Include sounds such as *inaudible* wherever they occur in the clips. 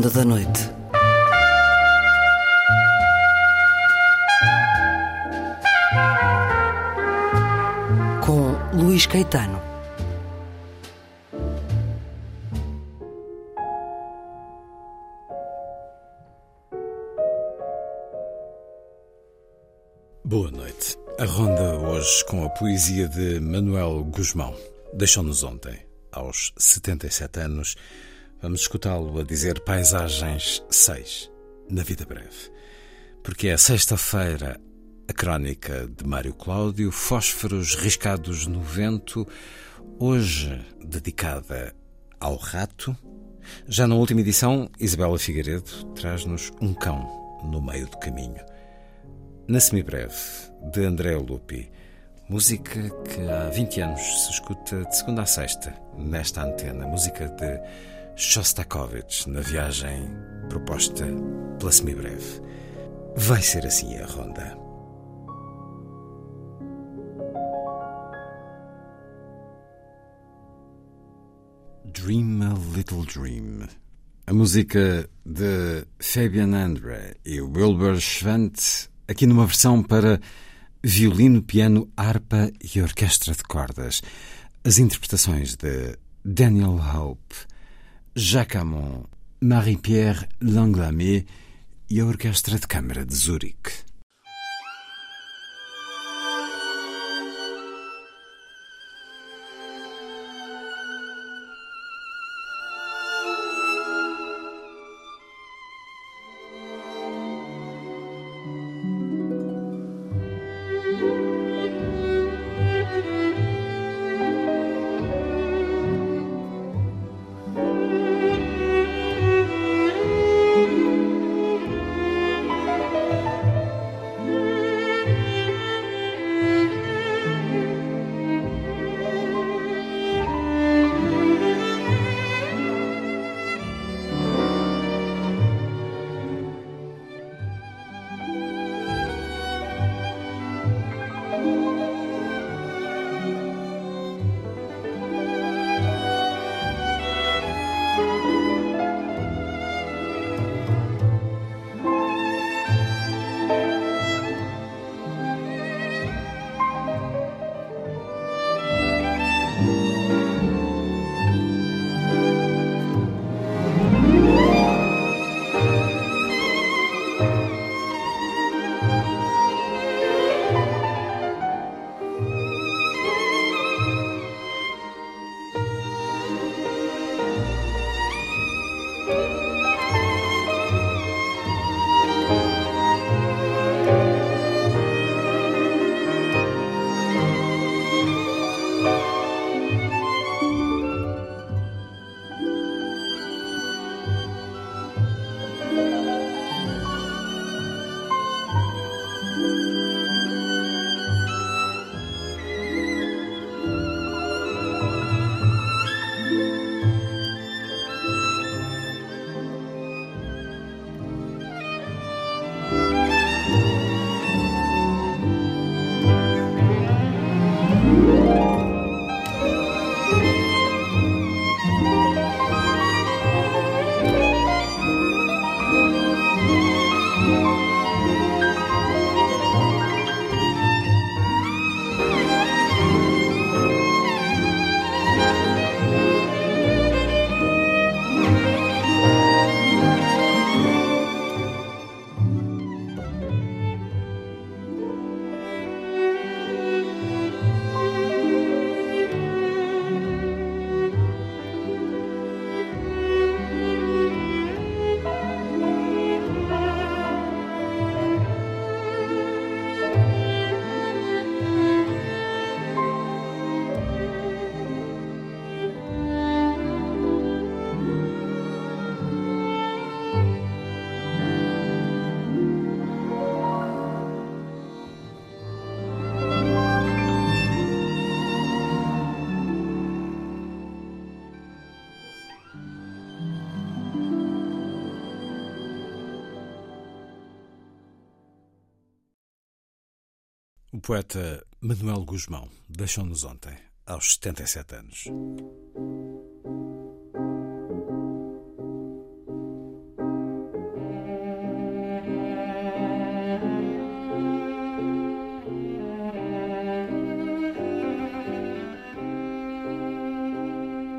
ronda da noite. Com Luís Caetano. Boa noite. A ronda hoje com a poesia de Manuel Guzmão. Deixou-nos ontem, aos 77 anos. Vamos escutá-lo a dizer Paisagens 6, na vida breve. Porque é sexta-feira a crónica de Mário Cláudio, Fósforos riscados no vento, hoje dedicada ao rato. Já na última edição, Isabela Figueiredo traz-nos um cão no meio do caminho. Na Semibreve, de André Lupi, música que há 20 anos se escuta de segunda a sexta nesta antena, música de Shostakovich na viagem proposta pela Semibreve. Vai ser assim a ronda. Dream a Little Dream. A música de Fabian Andre e Wilbur Schwant, aqui numa versão para violino, piano, harpa e orquestra de cordas. As interpretações de Daniel Hope, Jacques Amon, Marie-Pierre Langlamé e a Orquestra de Câmara de Zurique. poeta Manuel Guzmão deixou-nos ontem, aos 77 anos.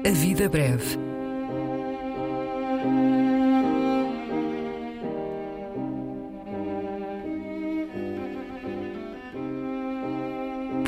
A vida breve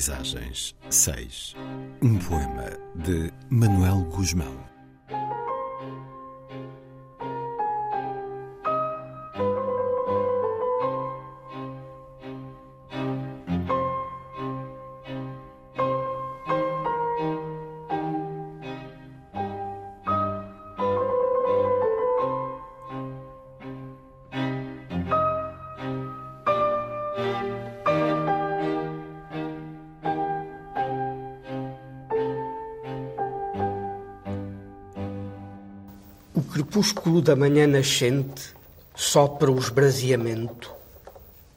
Paisagens 6 Um poema de Manuel Guzmão crepúsculo da manhã nascente sopra o esbraseamento,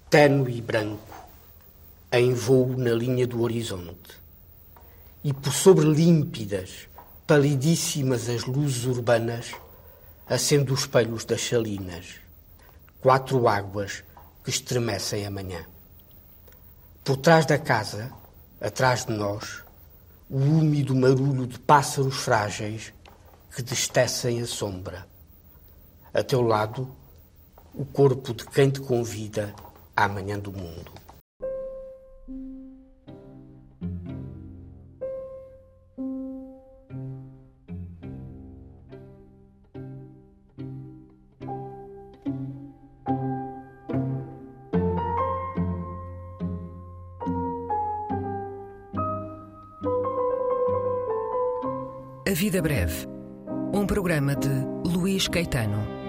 tênue e branco, em voo na linha do horizonte. E por sobre límpidas, palidíssimas as luzes urbanas, acendo os espelhos das salinas, quatro águas que estremecem a manhã. Por trás da casa, atrás de nós, o úmido marulho de pássaros frágeis que destecem a sombra. A teu lado, o corpo de quem te convida à manhã do mundo. A Vida Breve um programa de Luís Caetano.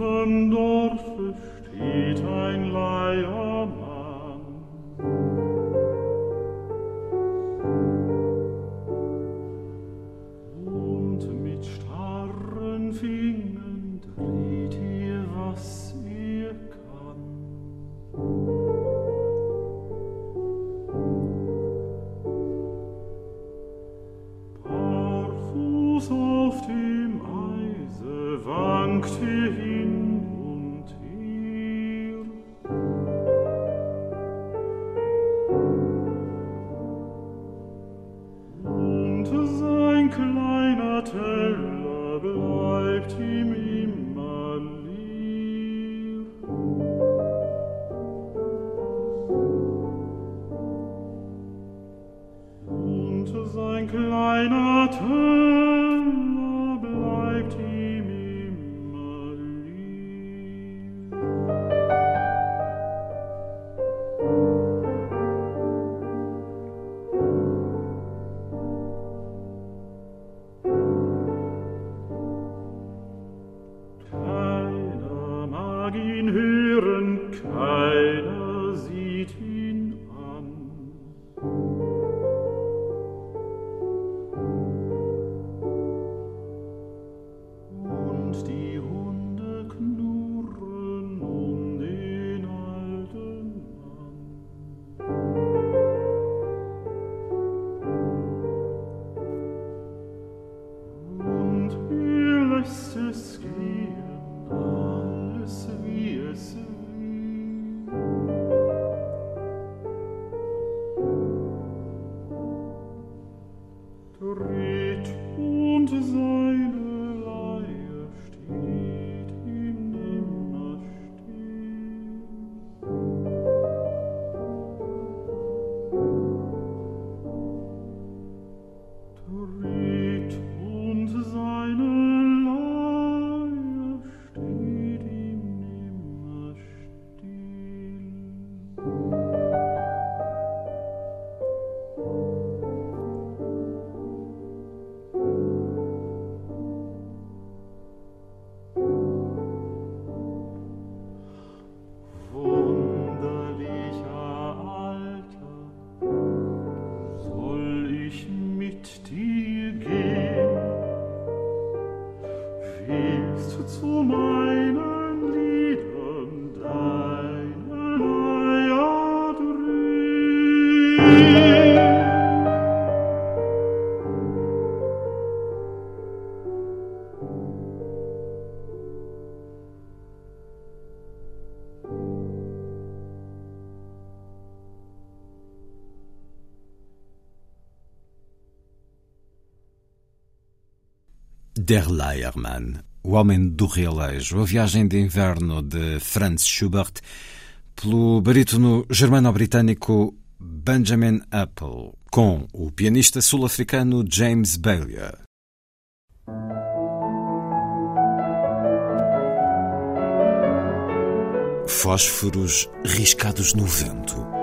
hinterm Dorfe steht ein Leier Der Leiermann, O Homem do Realejo, a viagem de inverno de Franz Schubert, pelo barítono germano-britânico Benjamin Apple, com o pianista sul-africano James Bailey. Fósforos riscados no vento.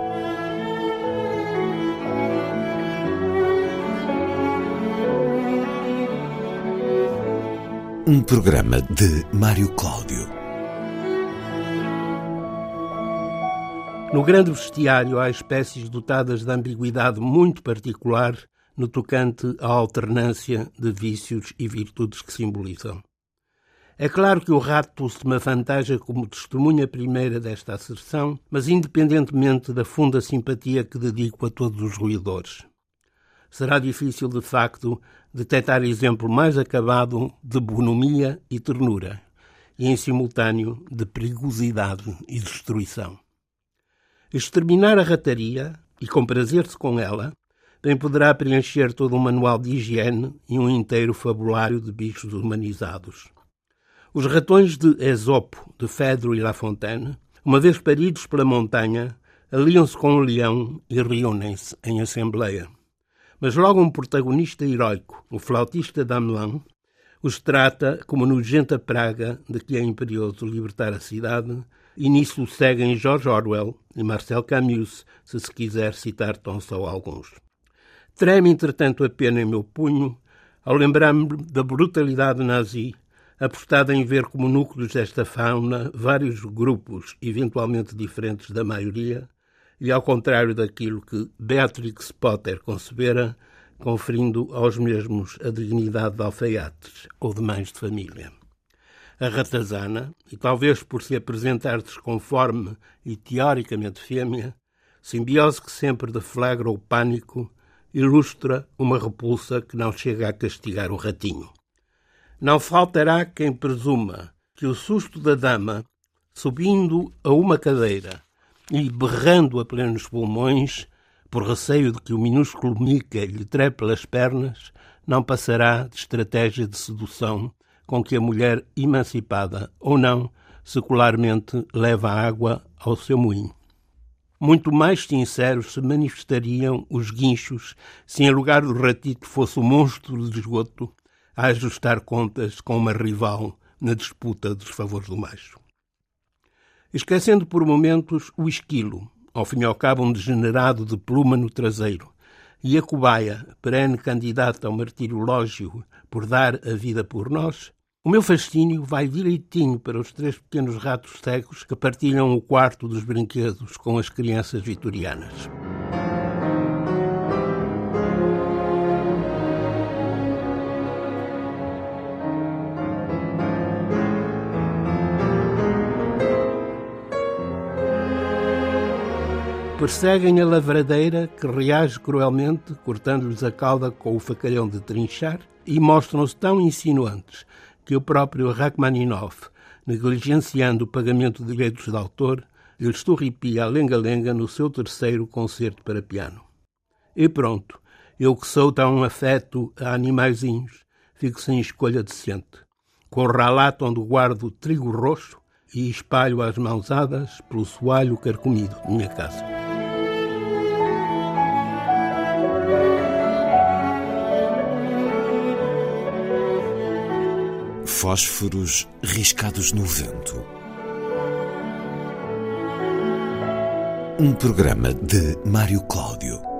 Um programa de Mário Cláudio. No grande bestiário há espécies dotadas de ambiguidade muito particular no tocante à alternância de vícios e virtudes que simbolizam. É claro que o rato se avantaja como testemunha primeira desta asserção, mas independentemente da funda simpatia que dedico a todos os roedores será difícil, de facto, detectar exemplo mais acabado de bonomia e ternura, e em simultâneo de perigosidade e destruição. Exterminar a rataria e comprazer-se com ela bem poderá preencher todo um manual de higiene e um inteiro fabulário de bichos humanizados. Os ratões de Esopo, de Fedro e La Fontaine, uma vez paridos pela montanha, aliam-se com o leão e reúnem-se em assembleia. Mas logo um protagonista heróico, o flautista Damelin, os trata como nojenta praga de que é imperioso libertar a cidade, e nisso seguem George Orwell e Marcel Camus, se se quiser citar tão só alguns. Treme, entretanto, a pena em meu punho ao lembrar-me da brutalidade nazi, apostada em ver como núcleos desta fauna vários grupos, eventualmente diferentes da maioria, e ao contrário daquilo que Beatrix Potter concebera, conferindo aos mesmos a dignidade de alfaiates ou de mães de família. A ratazana, e talvez por se apresentar desconforme e teoricamente fêmea, simbiose que sempre deflagra o pânico, ilustra uma repulsa que não chega a castigar o ratinho. Não faltará quem presuma que o susto da dama, subindo a uma cadeira, e berrando a plenos pulmões, por receio de que o minúsculo Mica lhe trepe pelas pernas, não passará de estratégia de sedução com que a mulher emancipada, ou não, secularmente leva a água ao seu moinho. Muito mais sinceros se manifestariam os guinchos se em lugar do ratito fosse o monstro de esgoto a ajustar contas com uma rival na disputa dos favores do macho esquecendo por momentos o esquilo, ao fim e ao cabo um degenerado de pluma no traseiro, e a cobaia, perene candidata ao martirológio por dar a vida por nós, o meu fascínio vai direitinho para os três pequenos ratos cegos que partilham o quarto dos brinquedos com as crianças vitorianas. Perseguem a lavradeira que reage cruelmente, cortando-lhes a cauda com o facalhão de trinchar, e mostram-se tão insinuantes que o próprio Rachmaninoff, negligenciando o pagamento de direitos de autor, lhes esturripia a lenga-lenga no seu terceiro concerto para piano. E pronto, eu que sou tão afeto a animaizinhos, fico sem escolha decente. Corro à lata onde guardo trigo roxo e espalho as mãozadas pelo soalho carcomido de minha casa. Fósforos riscados no vento. Um programa de Mário Cláudio.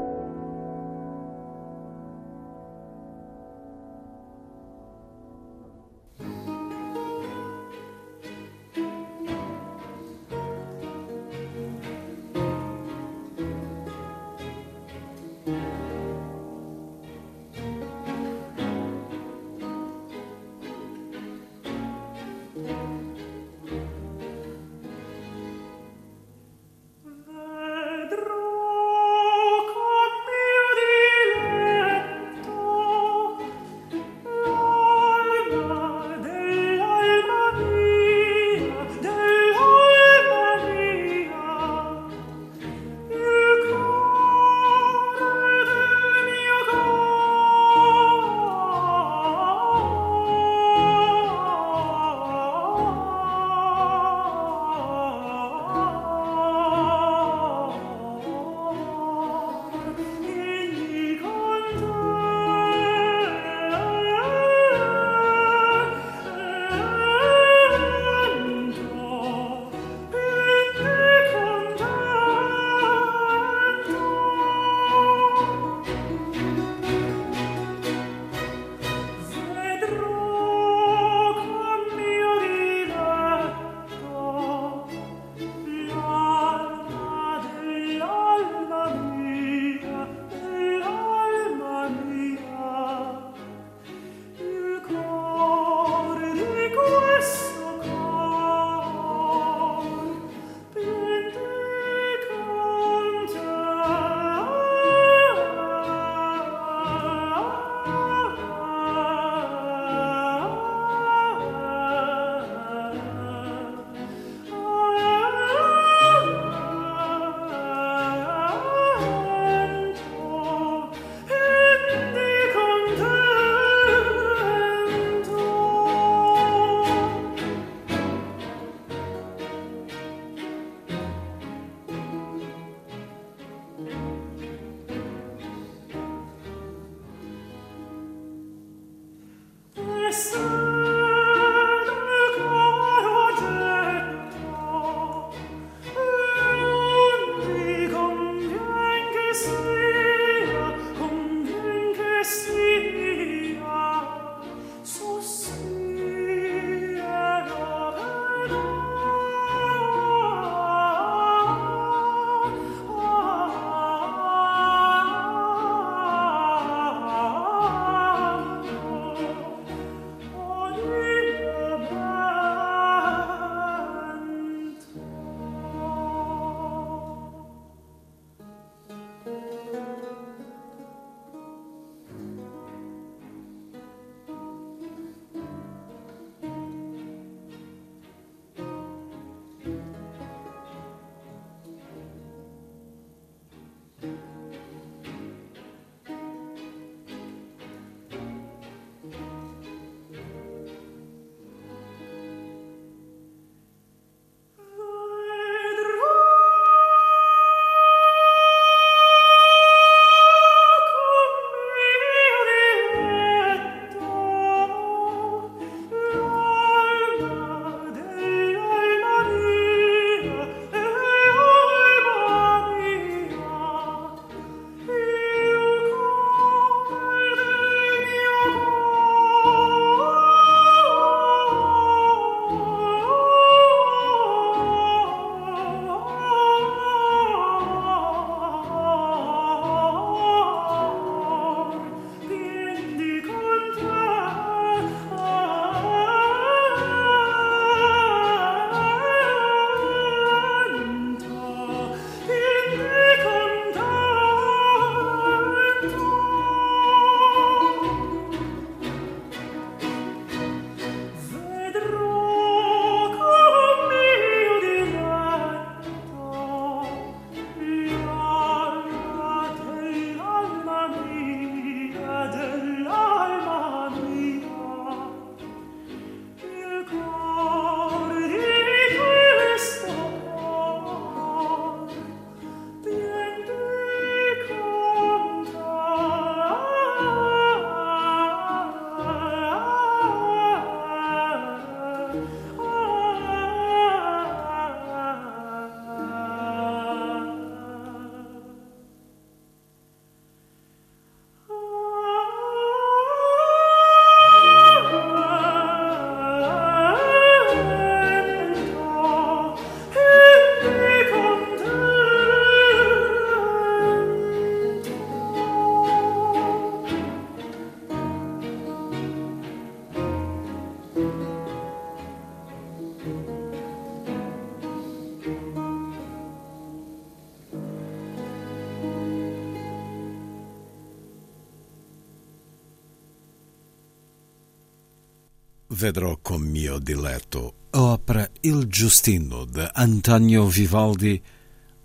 Vedrò con mio diletto, a ópera Il Giustino de Antonio Vivaldi,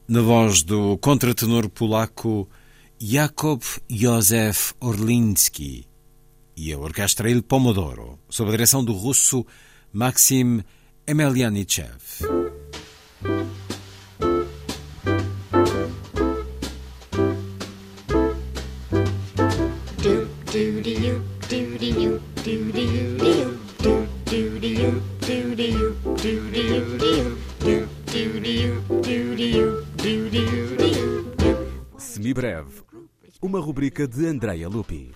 na voz do contratenor polaco Jakub Józef Orlinski e a orquestra Il Pomodoro, sob a direção do russo Maxim Emelianichev. Semibreve, uma rubrica de Andrea Lupi.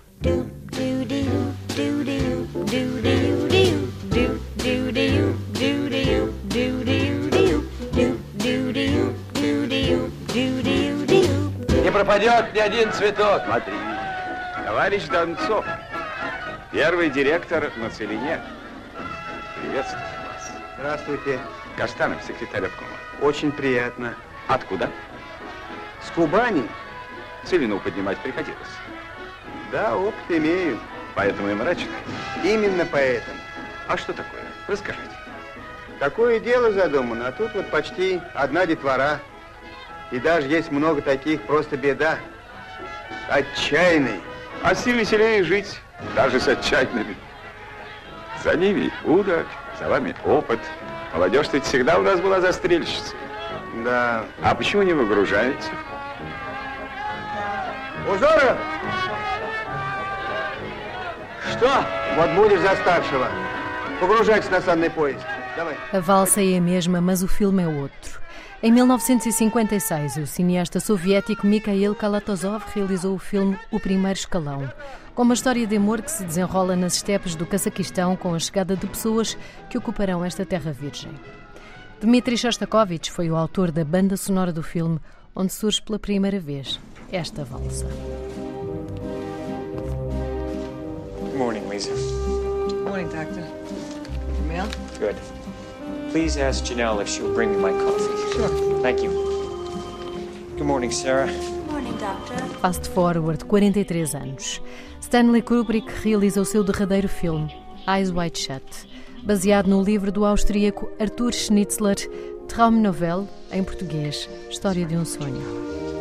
Не пропадет ни один цветок. Смотри. Товарищ Донцов, первый директор на Целине. Приветствую. Здравствуйте. Каштанов, секретарь обкома. Очень приятно. Откуда? С Кубани? Целину поднимать приходилось. Да, опыт имею. Поэтому и мрачный. Именно поэтому. А что такое? Расскажите. Такое дело задумано, а тут вот почти одна детвора. И даже есть много таких, просто беда. Отчаянный. А с ним веселее жить, даже с отчаянными. За ними удаль, за вами опыт. Молодежь ведь всегда у нас была застрельщицей. Да. А почему не выгружаете? Узоров! Что? Вот будешь за старшего. Погружайтесь на санный поезд. Давай. A valsa é a mesma, mas o filme é outro. Em 1956, o cineasta soviético Mikhail Kalatozov realizou o filme O Primeiro Escalão, com uma história de amor que se desenrola nas estepes do Cazaquistão com a chegada de pessoas que ocuparão esta terra virgem. Dmitri Shostakovich foi o autor da banda sonora do filme, onde surge pela primeira vez esta valsa. Good morning, Lisa. Morning, Doctor. Mail? Good. Please ask Janelle if she'll bring me my coffee. Sure. Thank you. Good morning, Sarah. Morning, Doctor. Fast Forward, 43 anos. Stanley Kubrick realiza o seu derradeiro filme, Eyes Wide Shut, baseado no livro do austríaco Arthur Schnitzler, Traumnovelle, em português, História de um Sonho.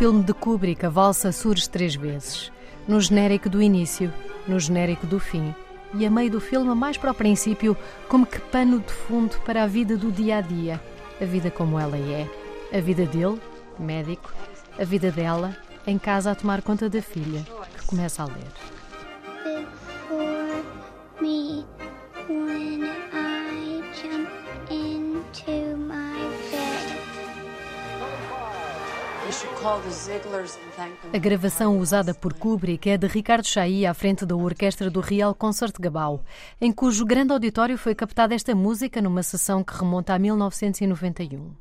Filme de Kubrick, a valsa surge três vezes: no genérico do início, no genérico do fim. E a meio do filme, mais para o princípio, como que pano de fundo para a vida do dia a dia, a vida como ela é, a vida dele, médico, a vida dela, em casa a tomar conta da filha, que começa a ler. Before me, when I A gravação usada por Kubrick é de Ricardo Chailly à frente da orquestra do Real Concertgebouw, em cujo grande auditório foi captada esta música numa sessão que remonta a 1991.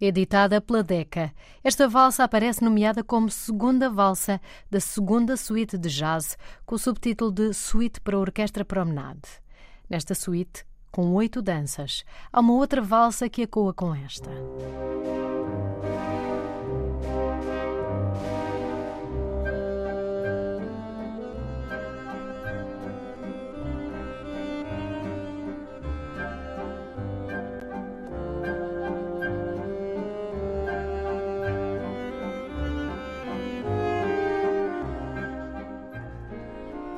Editada pela Decca, esta valsa aparece nomeada como segunda valsa da segunda suíte de jazz, com o subtítulo de Suíte para Orquestra Promenade. Nesta suíte, com oito danças, há uma outra valsa que ecoa com esta.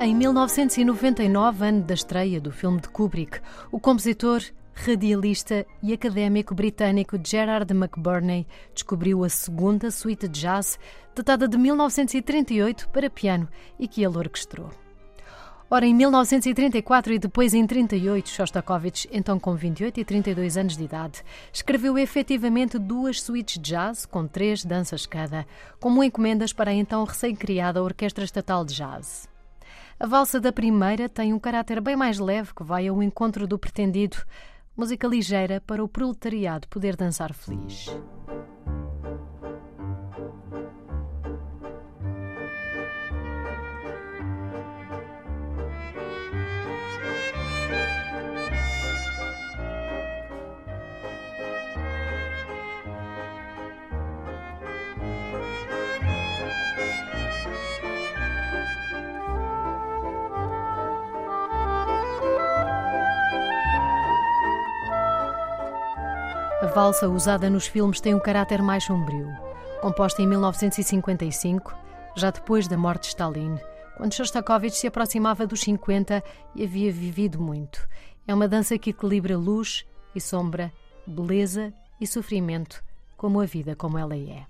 Em 1999, ano da estreia do filme de Kubrick, o compositor, radialista e académico britânico Gerard McBurney descobriu a segunda suíte de jazz, datada de 1938 para piano e que ele orquestrou. Ora, em 1934 e depois em 38, Shostakovich, então com 28 e 32 anos de idade, escreveu efetivamente duas suítes de jazz, com três danças cada, como encomendas para a então recém-criada Orquestra Estatal de Jazz. A valsa da primeira tem um caráter bem mais leve que vai ao encontro do pretendido música ligeira para o proletariado poder dançar feliz. Valsa usada nos filmes tem um caráter mais sombrio. Composta em 1955, já depois da morte de Stalin, quando Shostakovich se aproximava dos 50 e havia vivido muito. É uma dança que equilibra luz e sombra, beleza e sofrimento, como a vida como ela é.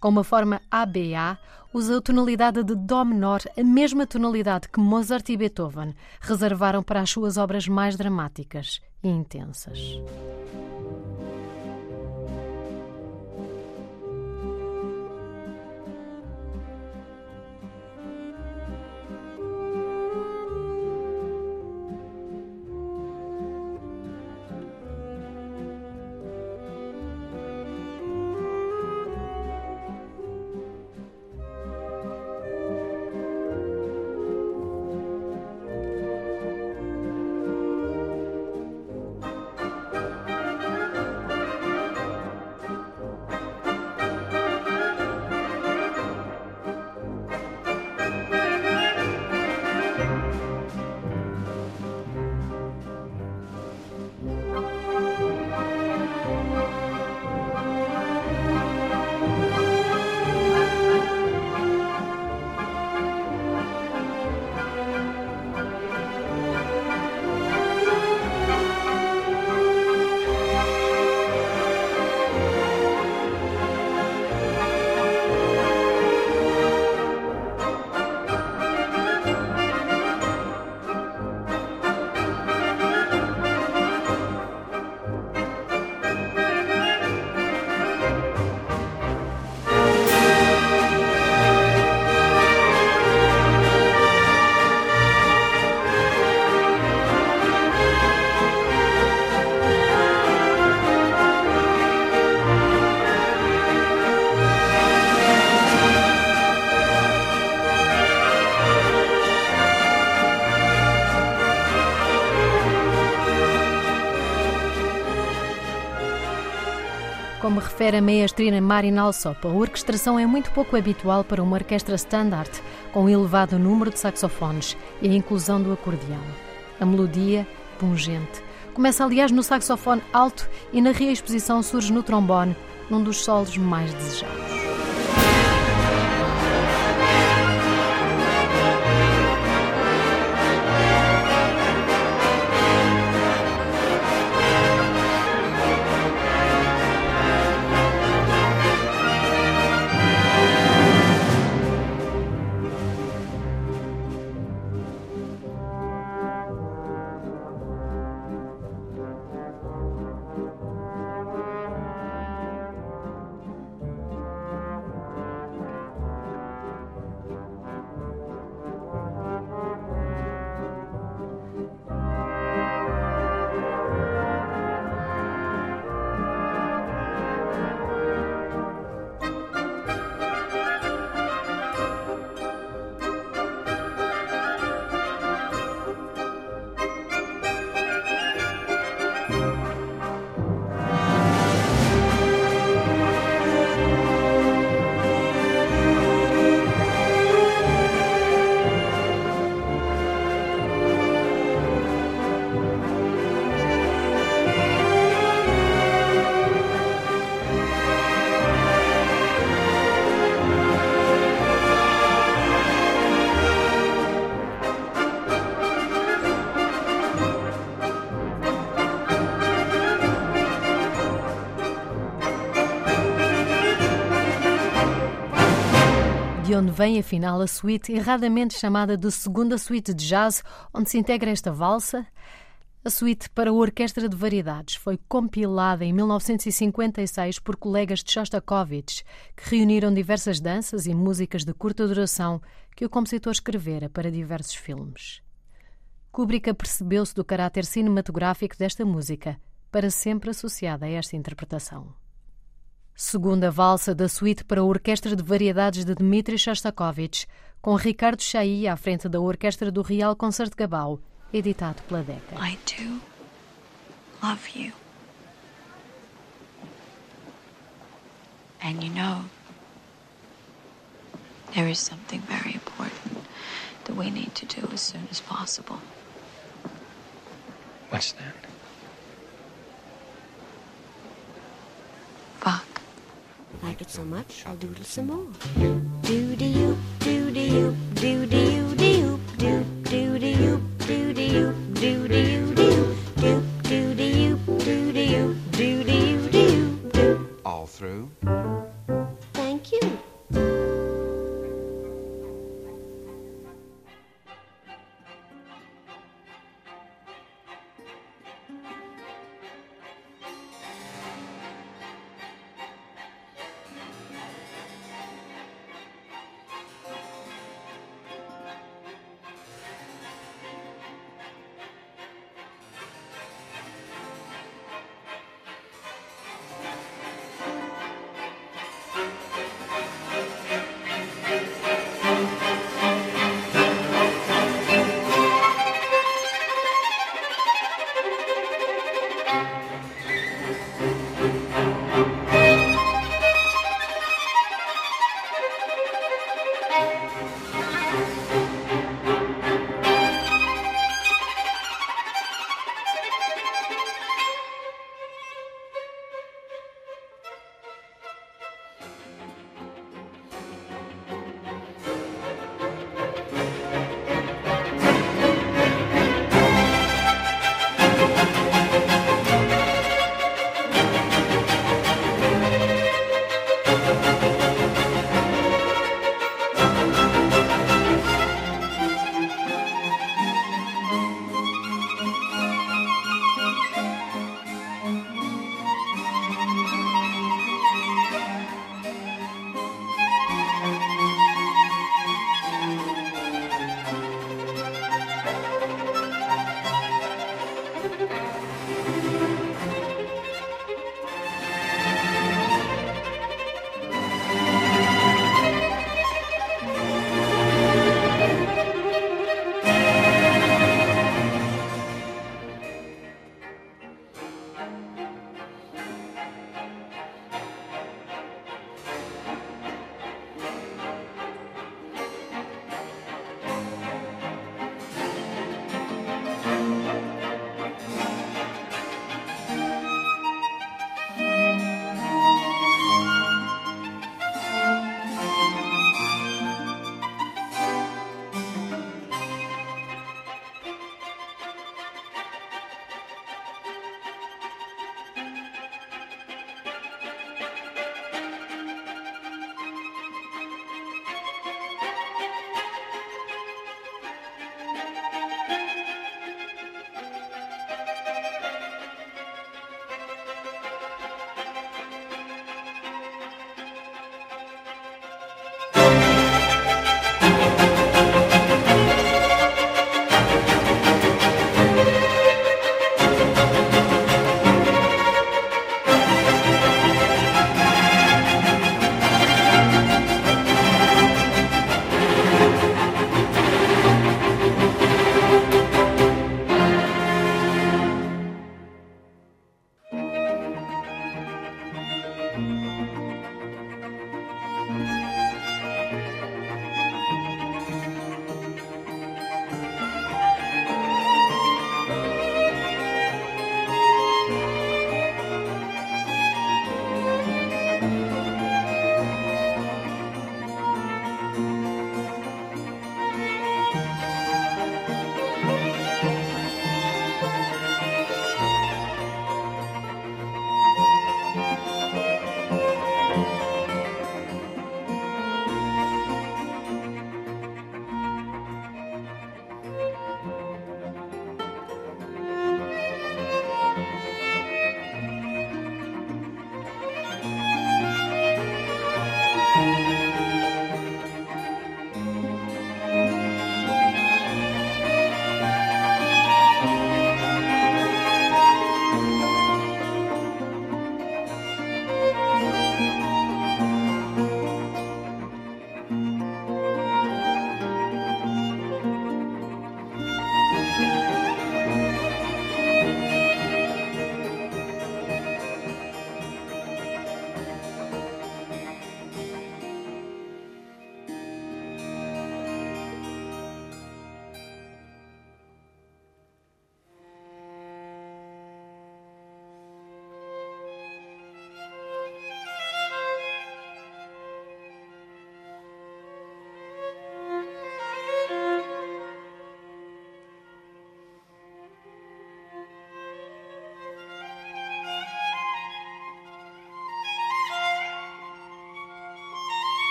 Com uma forma ABA, usa a tonalidade de Dó menor, a mesma tonalidade que Mozart e Beethoven reservaram para as suas obras mais dramáticas e intensas. Como refere a maestrina Marin Alsop, a orquestração é muito pouco habitual para uma orquestra standard, com um elevado número de saxofones e a inclusão do acordeão. A melodia, pungente, começa aliás no saxofone alto e na reexposição surge no trombone, num dos solos mais desejados. Vem afinal a suíte erradamente chamada de Segunda Suíte de Jazz, onde se integra esta valsa. A suíte para a Orquestra de Variedades foi compilada em 1956 por colegas de Shostakovich, que reuniram diversas danças e músicas de curta duração que o compositor escrevera para diversos filmes. Kubrick apercebeu-se do caráter cinematográfico desta música, para sempre associada a esta interpretação. Segunda valsa da suíte para a Orquestra de Variedades de Dmitri Shostakovich, com Ricardo Chailly à frente da Orquestra do Real Concertgebouw, editado pela Decca. I do love you. And you know, there is something very important that we need to do as soon as possible. What's that? Fuck. Like it so much, I'll doodle some more. Do do you, do do you, do do you, do you, do do do you, do do you, do do you, do do do do you,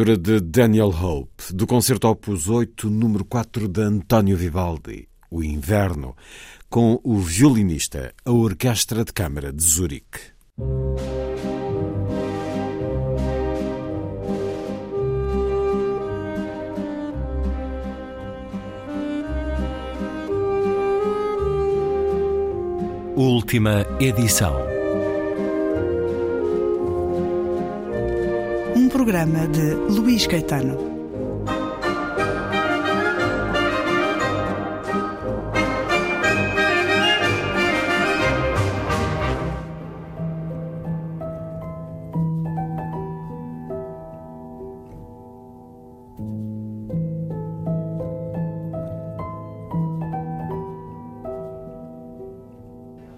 A leitura de Daniel Hope, do concerto Opus 8, número 4 de António Vivaldi, O Inverno, com o violinista, a Orquestra de Câmara de Zurique. Última edição. Programa de Luís Caetano.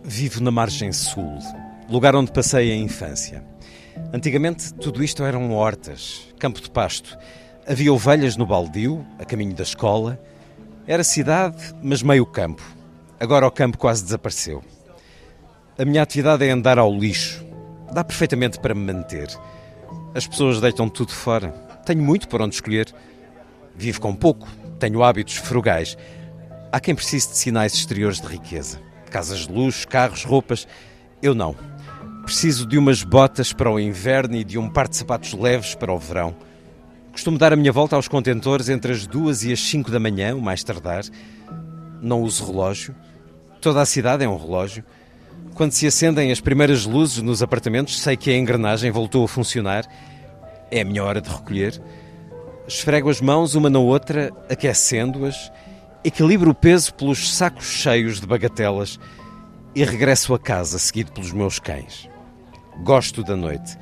Vivo na margem sul, lugar onde passei a infância. Antigamente tudo isto eram hortas, campo de pasto. Havia ovelhas no baldio, a caminho da escola. Era cidade, mas meio campo. Agora o campo quase desapareceu. A minha atividade é andar ao lixo. Dá perfeitamente para me manter. As pessoas deitam tudo fora. Tenho muito por onde escolher. Vivo com pouco, tenho hábitos frugais. Há quem precise de sinais exteriores de riqueza casas de luxo, carros, roupas. Eu não. Preciso de umas botas para o inverno e de um par de sapatos leves para o verão. Costumo dar a minha volta aos contentores entre as duas e as cinco da manhã, o mais tardar. Não uso relógio. Toda a cidade é um relógio. Quando se acendem as primeiras luzes nos apartamentos, sei que a engrenagem voltou a funcionar. É a minha hora de recolher. Esfrego as mãos uma na outra, aquecendo-as equilibro o peso pelos sacos cheios de bagatelas e regresso a casa seguido pelos meus cães. Gosto da noite.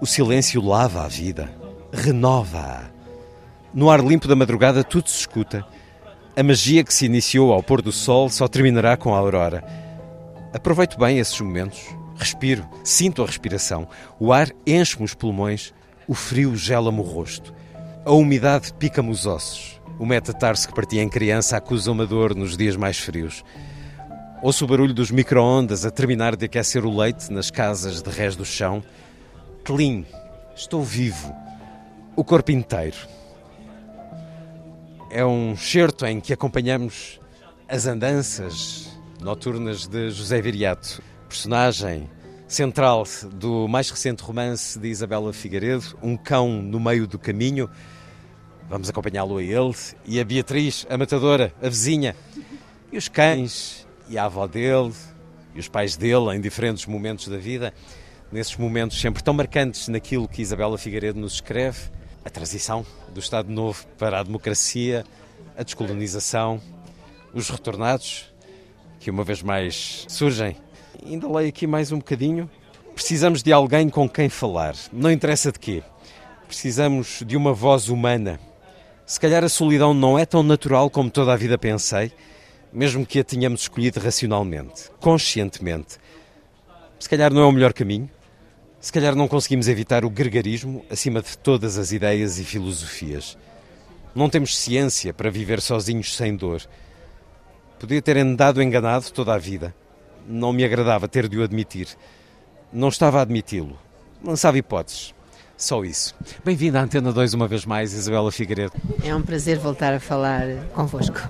O silêncio lava a vida, renova-a. No ar limpo da madrugada tudo se escuta. A magia que se iniciou ao pôr do sol só terminará com a aurora. Aproveito bem esses momentos. Respiro, sinto a respiração. O ar enche-me os pulmões, o frio gela-me o rosto. A umidade pica-me os ossos. O metatarso que partia em criança acusa uma dor nos dias mais frios. Ouço o barulho dos micro-ondas a terminar de aquecer o leite nas casas de rés do chão. Clean, estou vivo. O corpo inteiro. É um certo em que acompanhamos as andanças noturnas de José Viriato, personagem central do mais recente romance de Isabela Figueiredo, Um Cão no Meio do Caminho, Vamos acompanhá-lo a ele e a Beatriz, a matadora, a vizinha, e os cães, e a avó dele, e os pais dele em diferentes momentos da vida, nesses momentos sempre tão marcantes naquilo que Isabela Figueiredo nos escreve, a transição do Estado Novo para a democracia, a descolonização, os retornados, que uma vez mais surgem. Ainda leio aqui mais um bocadinho. Precisamos de alguém com quem falar, não interessa de quê. Precisamos de uma voz humana se calhar a solidão não é tão natural como toda a vida pensei, mesmo que a tenhamos escolhido racionalmente, conscientemente. Se calhar não é o melhor caminho. Se calhar não conseguimos evitar o gregarismo acima de todas as ideias e filosofias. Não temos ciência para viver sozinhos sem dor. Podia ter andado enganado toda a vida. Não me agradava ter de o admitir. Não estava a admiti-lo. Lançava hipóteses. Só isso. Bem-vinda à Antena 2 uma vez mais, Isabela Figueiredo. É um prazer voltar a falar convosco.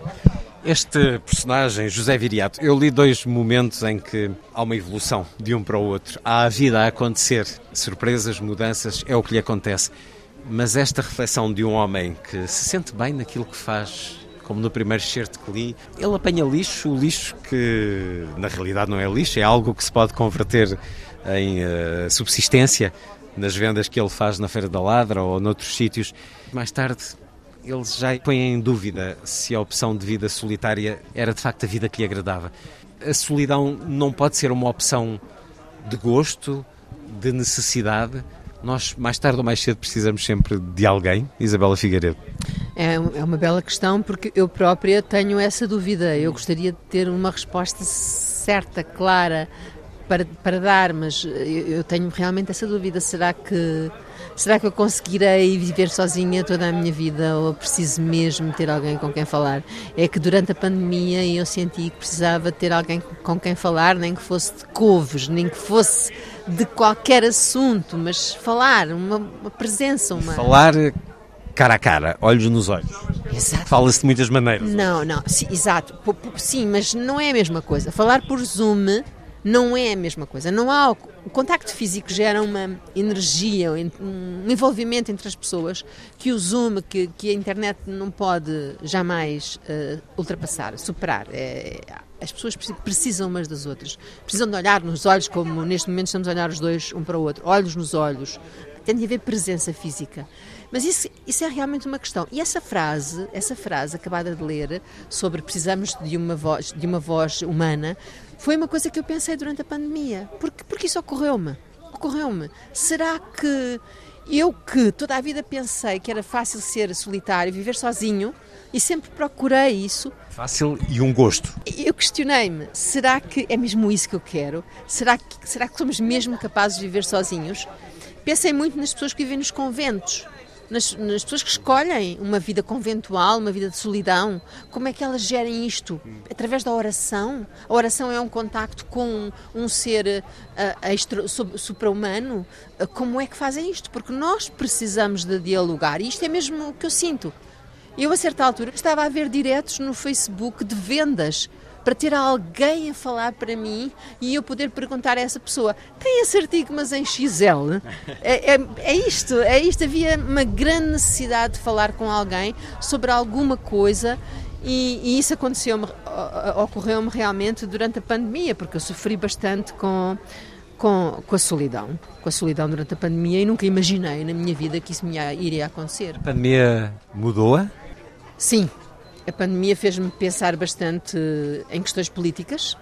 Este personagem, José Viriato, eu li dois momentos em que há uma evolução de um para o outro. Há a vida a acontecer, surpresas, mudanças, é o que lhe acontece. Mas esta reflexão de um homem que se sente bem naquilo que faz, como no primeiro certo que li, ele apanha lixo, o lixo que na realidade não é lixo, é algo que se pode converter em uh, subsistência nas vendas que ele faz na Feira da Ladra ou noutros sítios. Mais tarde, eles já põem em dúvida se a opção de vida solitária era de facto a vida que lhe agradava. A solidão não pode ser uma opção de gosto, de necessidade. Nós, mais tarde ou mais cedo, precisamos sempre de alguém. Isabela Figueiredo. É, é uma bela questão, porque eu própria tenho essa dúvida. Eu gostaria de ter uma resposta certa, clara, para, para dar, mas eu, eu tenho realmente essa dúvida. Será que será que eu conseguirei viver sozinha toda a minha vida ou preciso mesmo ter alguém com quem falar? É que durante a pandemia eu senti que precisava ter alguém com quem falar, nem que fosse de couves, nem que fosse de qualquer assunto, mas falar, uma, uma presença, uma Falar cara a cara, olhos nos olhos. Exato. Fala-se de muitas maneiras. Não, não, sim, exato. Sim, mas não é a mesma coisa. Falar por Zoom não é a mesma coisa. Não há o, contacto físico gera uma energia, um envolvimento entre as pessoas que o Zoom, que, que a internet não pode jamais eh, ultrapassar, superar. É- as pessoas preci- precisam umas das outras. Precisam de olhar nos olhos, como neste momento estamos a olhar os dois um para o outro. Olhos nos olhos. Tem de haver presença física. Mas isso, isso é realmente uma questão. E essa frase, essa frase acabada de ler sobre precisamos de uma voz, de uma voz humana, foi uma coisa que eu pensei durante a pandemia. Porque, porque isso ocorreu-me. Ocorreu-me. Será que eu que toda a vida pensei que era fácil ser solitário, viver sozinho, e sempre procurei isso, Fácil e um gosto. eu questionei-me, será que é mesmo isso que eu quero? Será que, será que somos mesmo capazes de viver sozinhos? Pensei muito nas pessoas que vivem nos conventos, nas, nas pessoas que escolhem uma vida conventual, uma vida de solidão. Como é que elas gerem isto? Através da oração? A oração é um contacto com um ser sub- supra-humano? Ah, Como é que fazem isto? Porque nós precisamos de dialogar e isto é mesmo o que eu sinto. Eu, a certa altura, estava a ver diretos no Facebook de vendas para ter alguém a falar para mim e eu poder perguntar a essa pessoa: tem esse artigo, mas em XL? É, é, é isto, é isto. Havia uma grande necessidade de falar com alguém sobre alguma coisa. E, e isso aconteceu-me, o- ocorreu-me realmente durante a pandemia, porque eu sofri bastante com, com, com a solidão, com a solidão durante a pandemia e nunca imaginei na minha vida que isso me ia- iria acontecer. A pandemia mudou-a? Sim, a pandemia fez-me pensar bastante em questões políticas,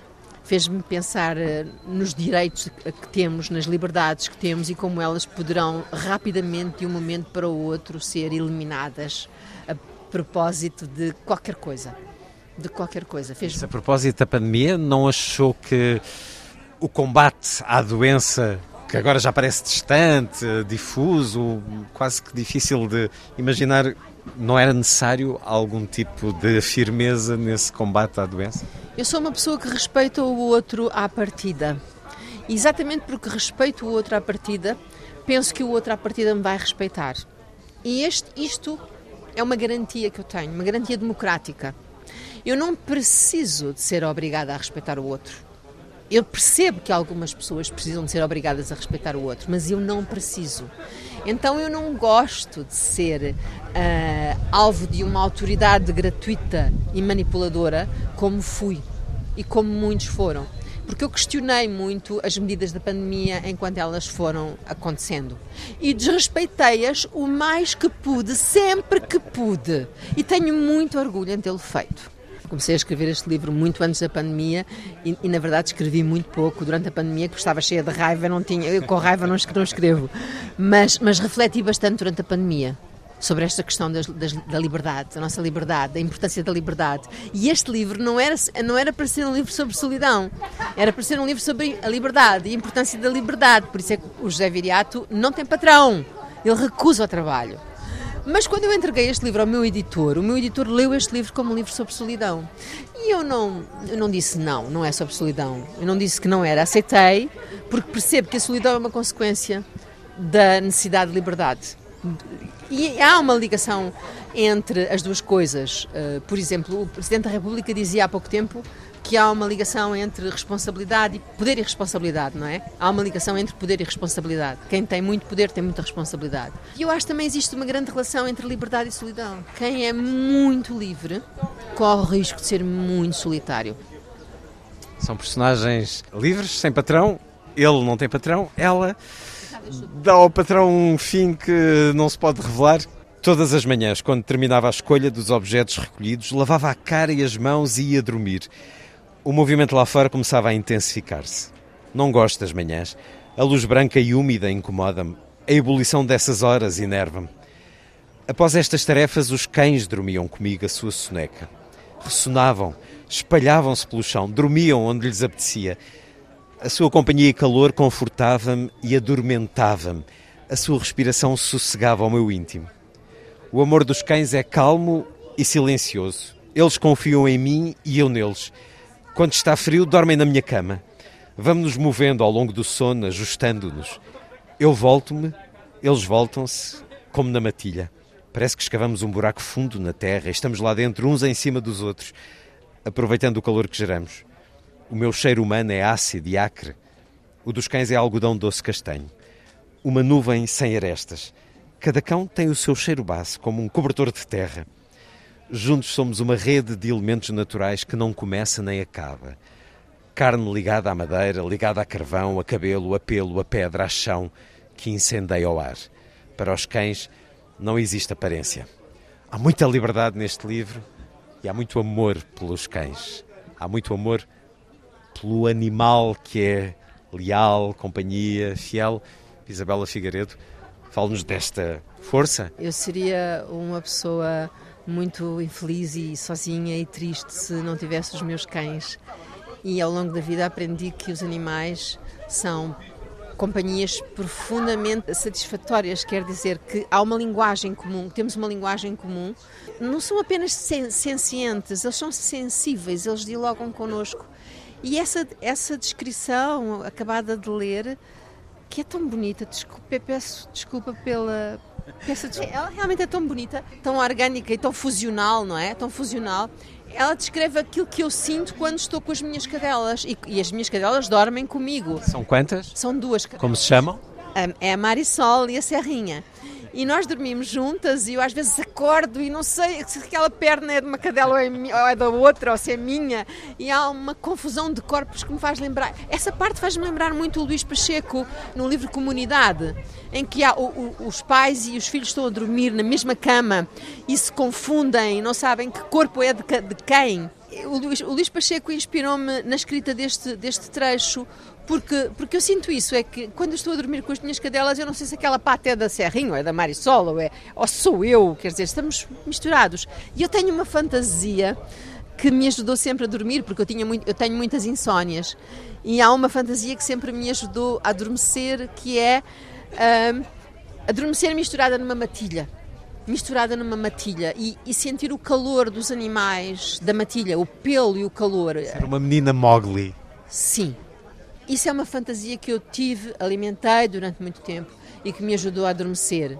fez-me pensar eh, nos direitos que temos, nas liberdades que temos e como elas poderão rapidamente, de um momento para o outro, ser eliminadas a propósito de qualquer coisa. De qualquer coisa. Fez A propósito da pandemia, não achou que o combate à doença, que agora já parece distante, difuso, quase que difícil de imaginar, não era necessário algum tipo de firmeza nesse combate à doença? Eu sou uma pessoa que respeita o outro à partida. Exatamente porque respeito o outro à partida, penso que o outro à partida me vai respeitar. E este, isto é uma garantia que eu tenho, uma garantia democrática. Eu não preciso de ser obrigada a respeitar o outro. Eu percebo que algumas pessoas precisam de ser obrigadas a respeitar o outro, mas eu não preciso. Então eu não gosto de ser ah, alvo de uma autoridade gratuita e manipuladora como fui e como muitos foram. Porque eu questionei muito as medidas da pandemia enquanto elas foram acontecendo. E desrespeitei-as o mais que pude, sempre que pude. E tenho muito orgulho em tê-lo feito. Comecei a escrever este livro muito antes da pandemia e, e, na verdade escrevi muito pouco durante a pandemia, que estava cheia de raiva, não tinha, eu com raiva não, não escrevo. Mas, mas refleti bastante durante a pandemia sobre esta questão das, das- da liberdade, da nossa liberdade, da importância da liberdade. E este livro não era, não era para ser um livro sobre solidão, era para ser um livro sobre a liberdade e a importância da liberdade. Por isso é que o José Viriato não tem patrão, ele recusa o trabalho. Mas quando eu entreguei este livro ao meu editor, o meu editor leu este livro como um livro sobre solidão. E eu não, eu não disse não, não é sobre solidão. Eu não disse que não era. Aceitei, porque percebo que a solidão é uma consequência da necessidade de liberdade. E há uma ligação entre as duas coisas. Uh, por exemplo, o Presidente da República dizia há pouco tempo que há uma ligação entre responsabilidade e poder e responsabilidade, não é? Há uma ligação entre poder e responsabilidade. Quem tem muito poder tem muita responsabilidade. E eu acho que também existe uma grande relação entre liberdade e solidão. Quem é muito livre corre o risco de ser muito solitário. São personagens livres, sem patrão. Ele não tem patrão, ela dá ao patrão um fim que não se pode revelar. Todas as manhãs, quando terminava a escolha dos objetos recolhidos, lavava a cara e as mãos e ia dormir. O movimento lá fora começava a intensificar-se. Não gosto das manhãs. A luz branca e úmida incomoda-me. A ebulição dessas horas enerva-me. Após estas tarefas, os cães dormiam comigo a sua soneca. Ressonavam, espalhavam-se pelo chão, dormiam onde lhes apetecia. A sua companhia e calor confortava-me e adormentava-me. A sua respiração sossegava ao meu íntimo. O amor dos cães é calmo e silencioso. Eles confiam em mim e eu neles. Quando está frio, dormem na minha cama. Vamos nos movendo ao longo do sono, ajustando-nos. Eu volto-me, eles voltam-se, como na matilha. Parece que escavamos um buraco fundo na terra e estamos lá dentro, uns em cima dos outros, aproveitando o calor que geramos. O meu cheiro humano é ácido e acre. O dos cães é algodão doce castanho. Uma nuvem sem arestas. Cada cão tem o seu cheiro base, como um cobertor de terra. Juntos somos uma rede de elementos naturais que não começa nem acaba. Carne ligada à madeira, ligada a carvão, a cabelo, a pelo, a pedra, a chão, que incendeia o ar. Para os cães não existe aparência. Há muita liberdade neste livro e há muito amor pelos cães. Há muito amor pelo animal que é leal, companhia, fiel. Isabela Figueiredo, fale-nos desta força. Eu seria uma pessoa muito infeliz e sozinha e triste se não tivesse os meus cães. E ao longo da vida aprendi que os animais são companhias profundamente satisfatórias, quer dizer que há uma linguagem comum, temos uma linguagem comum. Não são apenas sencientes, eles são sensíveis, eles dialogam connosco. E essa, essa descrição acabada de ler, que é tão bonita, desculpa, peço desculpa pela, ela realmente é tão bonita, tão orgânica e tão fusional, não é? Tão fusional. Ela descreve aquilo que eu sinto quando estou com as minhas cadelas e, e as minhas cadelas dormem comigo. São quantas? São duas. Como se chamam? É a Marisol e a Serrinha e nós dormimos juntas e eu às vezes acordo e não sei se aquela perna é de uma cadela ou é, ou é da outra ou se é minha e há uma confusão de corpos que me faz lembrar. Essa parte faz-me lembrar muito o Luís Pacheco no livro Comunidade, em que há, o, o, os pais e os filhos estão a dormir na mesma cama e se confundem, não sabem que corpo é de, de quem. O Luís, o Luís Pacheco inspirou-me na escrita deste, deste trecho porque, porque eu sinto isso, é que quando estou a dormir com as minhas cadelas, eu não sei se aquela pata é da Serrinho, ou é da Marisol, ou, é, ou sou eu, quer dizer, estamos misturados. E eu tenho uma fantasia que me ajudou sempre a dormir, porque eu, tinha muito, eu tenho muitas insónias. E há uma fantasia que sempre me ajudou a adormecer, que é uh, adormecer misturada numa matilha. Misturada numa matilha e, e, sentir o calor dos animais, da matilha, o pelo e o calor. Ser uma menina Mowgli. Sim, isso é uma fantasia que eu tive, alimentei durante muito tempo e que me ajudou a adormecer.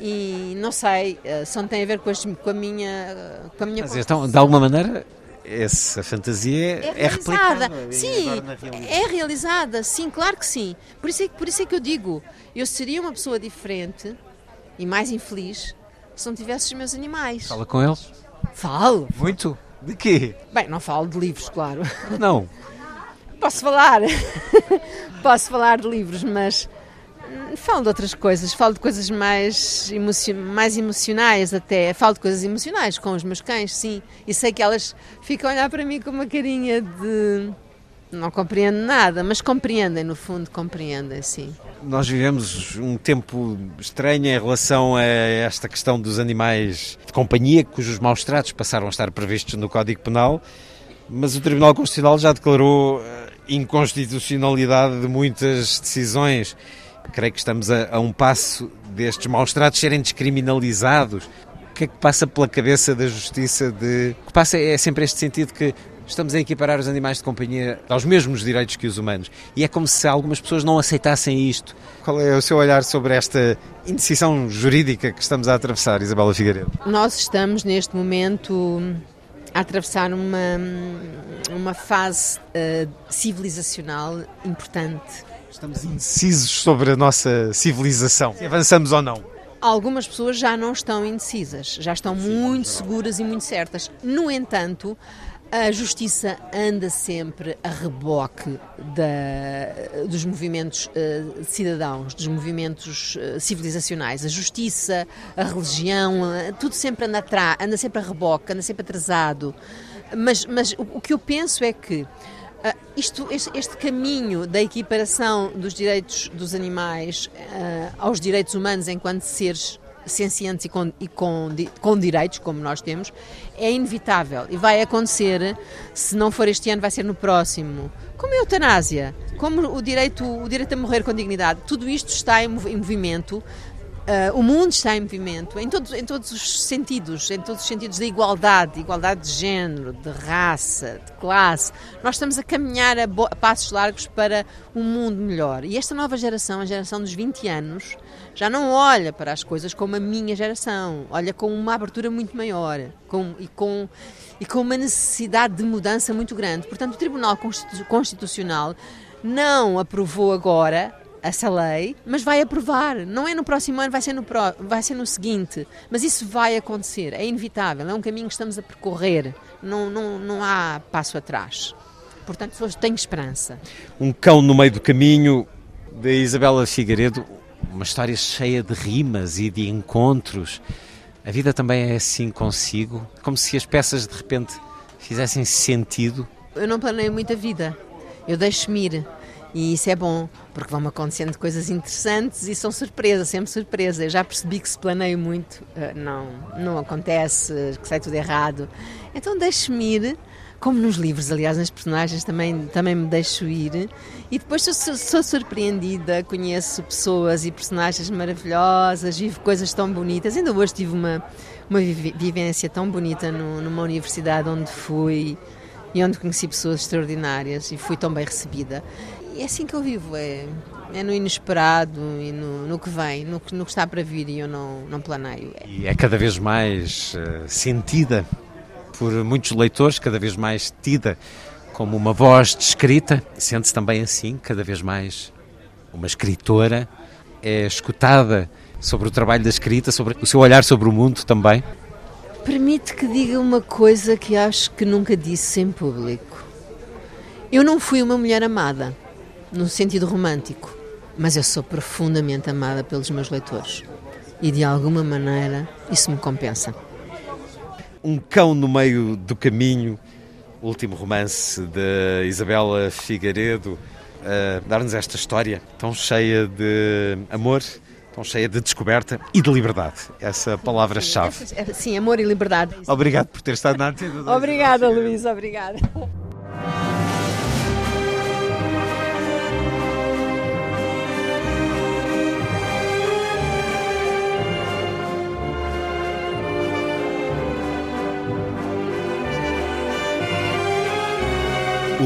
E não sei, eh, se não tem a ver com, com a minha. Com a minha Mas então, de alguma maneira, essa fantasia é, é replicada. Sim, é realizada, sim, claro que sim. Por isso, é, por isso é que eu digo, eu seria uma pessoa diferente e mais infeliz se não tivesse os meus animais. Fala com eles? Falo. Muito? De quê? Bem, não falo de livros, claro. Não. Posso falar, *laughs* posso falar de livros, mas falo de outras coisas, falo de coisas mais, emocio mais emocionais até, falo de coisas emocionais com os meus cães, sim, e sei que elas ficam a olhar para mim com uma carinha de não compreendo nada, mas compreendem, no fundo compreendem, sim. Nós vivemos um tempo estranho em relação a esta questão dos animais de companhia, cujos maus tratos passaram a estar previstos no Código Penal, mas o Tribunal Constitucional já declarou inconstitucionalidade de muitas decisões. Creio que estamos a, a um passo destes maus tratos serem descriminalizados. O que é que passa pela cabeça da justiça de. O que passa é sempre este sentido que estamos a equiparar os animais de companhia aos mesmos direitos que os humanos. E é como se algumas pessoas não aceitassem isto. Qual é o seu olhar sobre esta indecisão jurídica que estamos a atravessar, Isabela Figueiredo? Nós estamos neste momento a atravessar uma, uma fase uh, civilizacional importante. Estamos indecisos sobre a nossa civilização, se avançamos ou não. Algumas pessoas já não estão indecisas, já estão muito seguras e muito certas. No entanto, a justiça anda sempre a reboque da, dos movimentos uh, cidadãos, dos movimentos uh, civilizacionais. A justiça, a religião, uh, tudo sempre anda atrás, anda sempre a reboque, anda sempre atrasado. Mas, mas o, o que eu penso é que isto, este, este, caminho da equiparação dos direitos dos animais aos direitos humanos enquanto seres sencientes e, com, e com, com direitos, como nós temos, é inevitável e vai acontecer, se não for este ano, vai ser no próximo, como a eutanásia, como o direito, o direito a morrer com dignidade, tudo isto está em, em movimento. Uh, o mundo está em movimento em todos, em todos os sentidos, em todos os sentidos da igualdade, igualdade de género, de raça, de classe. Nós estamos a caminhar a, a, passos largos para um mundo melhor. E esta nova geração, a geração dos 20 anos, já não olha para as coisas como a minha geração, olha com uma abertura muito maior com, e, com, e com uma necessidade de mudança muito grande. Portanto, o Tribunal Constitucional não aprovou agora essa lei, mas vai aprovar. Não é no próximo ano, vai ser no, pro, vai ser no seguinte. Mas isso vai acontecer, é inevitável, é um caminho que estamos a percorrer. Não, não, não há passo atrás. Portanto, tenho esperança. Um cão no meio do caminho, de Isabela Figueiredo, uma história cheia de rimas e de encontros. A vida também é assim consigo, como se as peças de repente fizessem sentido. Eu não planeio muita vida, eu deixo-me ir. E isso é bom, porque vão acontecendo coisas interessantes e são surpresas, sempre surpresa. Eu já percebi que se planeio muito, eh, não, não acontece, que sai tudo errado. Então deixe-me ir, como nos livros, aliás, nas personagens também, também me deixo ir. E depois sou, sou surpreendida, conheço pessoas e personagens maravilhosas, vivo coisas tão bonitas. Ainda hoje tive uma, uma vivência tão bonita no, numa universidade onde fui e onde conheci pessoas extraordinárias e fui tão bem recebida é assim que eu vivo, é, é no inesperado e no, no que vem, no, no, que está para vir e eu não, não planeio. É. E é cada vez mais uh, sentida por muitos leitores, cada vez mais tida como uma voz de escrita, sente-se também assim, cada vez mais uma escritora, é escutada sobre o trabalho da escrita, sobre o seu olhar sobre o mundo também. Permite que diga uma coisa que acho que nunca disse em público. Eu não fui uma mulher amada no sentido romântico, mas eu sou profundamente amada pelos meus leitores e de alguma maneira isso me compensa. Um cão no meio do caminho, último romance de Isabela Figueiredo, uh, dar-nos esta história tão cheia de amor, tão cheia de descoberta e de liberdade. Essa palavra-chave. Sim, amor e liberdade. Obrigado por ter estado na antena. Obrigada, Luís, obrigada.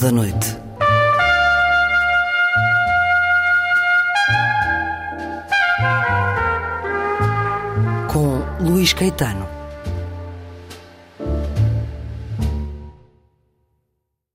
Da Noite.